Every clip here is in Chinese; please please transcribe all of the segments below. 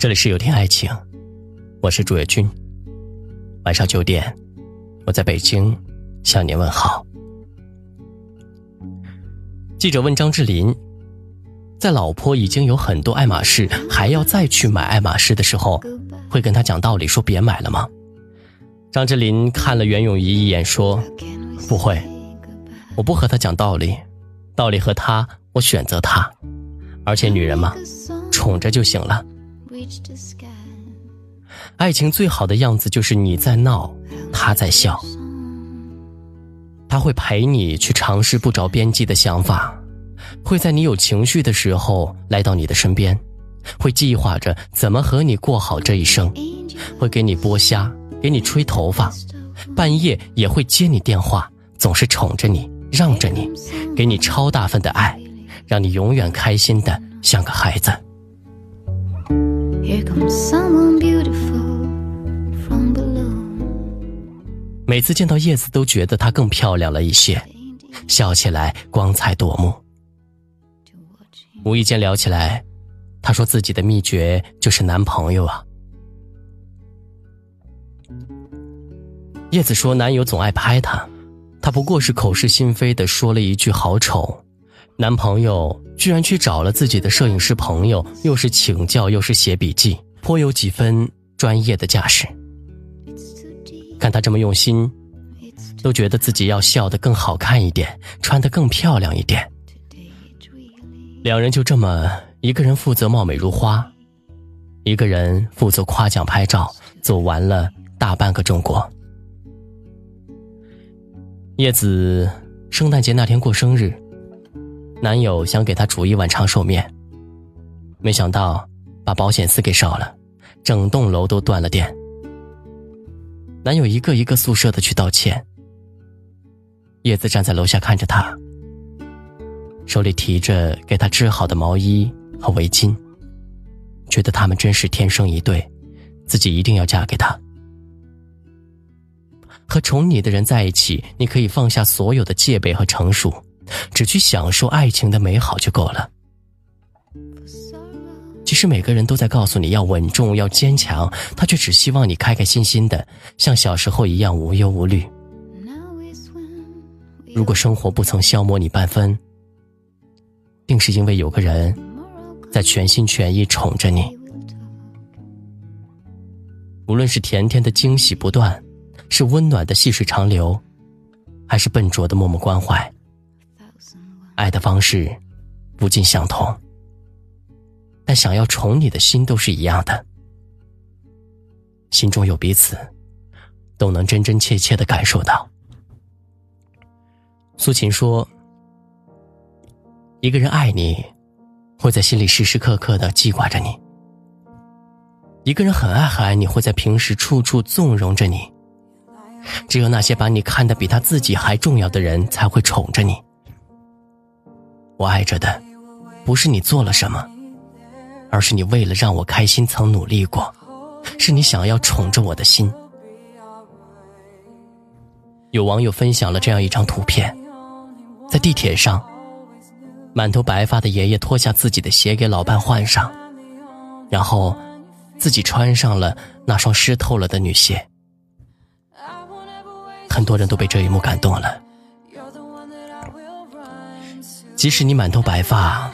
这里是有天爱情，我是朱月君。晚上九点，我在北京向您问好。记者问张智霖，在老婆已经有很多爱马仕，还要再去买爱马仕的时候，会跟他讲道理说别买了吗？张智霖看了袁咏仪一眼，说：“不会，我不和他讲道理，道理和他，我选择他。而且女人嘛，宠着就行了。爱情最好的样子就是你在闹，他在笑。他会陪你去尝试不着边际的想法，会在你有情绪的时候来到你的身边，会计划着怎么和你过好这一生，会给你剥虾。”给你吹头发，半夜也会接你电话，总是宠着你，让着你，给你超大份的爱，让你永远开心的像个孩子。每次见到叶子，都觉得她更漂亮了一些，笑起来光彩夺目。无意间聊起来，她说自己的秘诀就是男朋友啊。叶子说：“男友总爱拍她，她不过是口是心非的说了一句‘好丑’，男朋友居然去找了自己的摄影师朋友，又是请教又是写笔记，颇有几分专业的架势。看他这么用心，都觉得自己要笑得更好看一点，穿得更漂亮一点。两人就这么，一个人负责貌美如花，一个人负责夸奖拍照，走完了大半个中国。”叶子圣诞节那天过生日，男友想给她煮一碗长寿面，没想到把保险丝给烧了，整栋楼都断了电。男友一个一个宿舍的去道歉。叶子站在楼下看着他，手里提着给他织好的毛衣和围巾，觉得他们真是天生一对，自己一定要嫁给他。和宠你的人在一起，你可以放下所有的戒备和成熟，只去享受爱情的美好就够了。其实每个人都在告诉你要稳重、要坚强，他却只希望你开开心心的，像小时候一样无忧无虑。如果生活不曾消磨你半分，定是因为有个人在全心全意宠着你。无论是甜甜的惊喜不断。是温暖的细水长流，还是笨拙的默默关怀？爱的方式不尽相同，但想要宠你的心都是一样的。心中有彼此，都能真真切切的感受到。苏秦说：“一个人爱你，会在心里时时刻刻的记挂着你；一个人很爱很爱你，会在平时处处纵容着你。”只有那些把你看得比他自己还重要的人，才会宠着你。我爱着的，不是你做了什么，而是你为了让我开心曾努力过，是你想要宠着我的心。有网友分享了这样一张图片，在地铁上，满头白发的爷爷脱下自己的鞋给老伴换上，然后自己穿上了那双湿透了的女鞋。很多人都被这一幕感动了。即使你满头白发，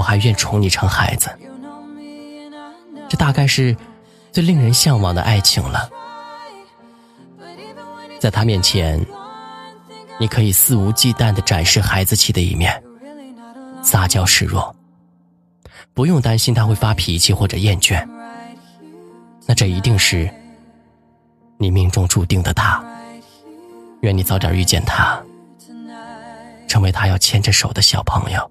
我还愿宠你成孩子。这大概是最令人向往的爱情了。在他面前，你可以肆无忌惮的展示孩子气的一面，撒娇示弱，不用担心他会发脾气或者厌倦。那这一定是你命中注定的他。愿你早点遇见他，成为他要牵着手的小朋友。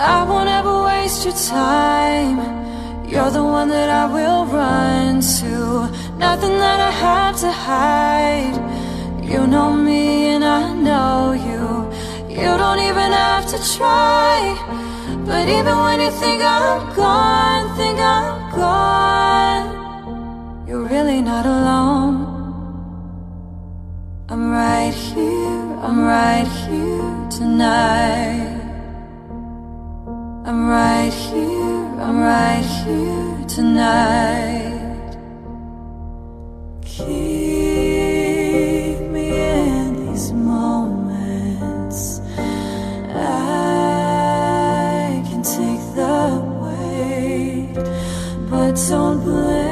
I won't ever waste your time You're the one that I will run to. Nothing that I have to hide. You know me and I know you. You don't even have to try. But even when you think I'm gone, think I'm gone, you're really not alone. I'm right here, I'm right here tonight. I'm right here, I'm right here tonight. Keep me in these moments. I can take the weight, but don't blame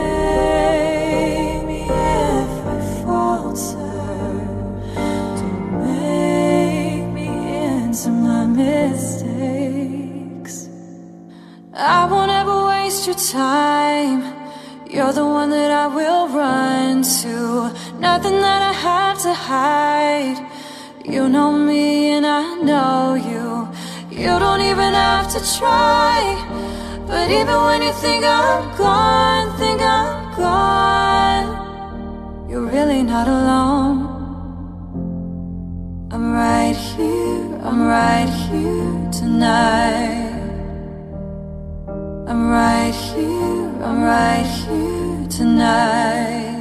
You're the one that I will run to. Nothing that I have to hide. You know me and I know you. You don't even have to try. But even when you think I'm gone, think I'm gone, you're really not alone. I'm right here, I'm right here tonight right here, I'm right here tonight.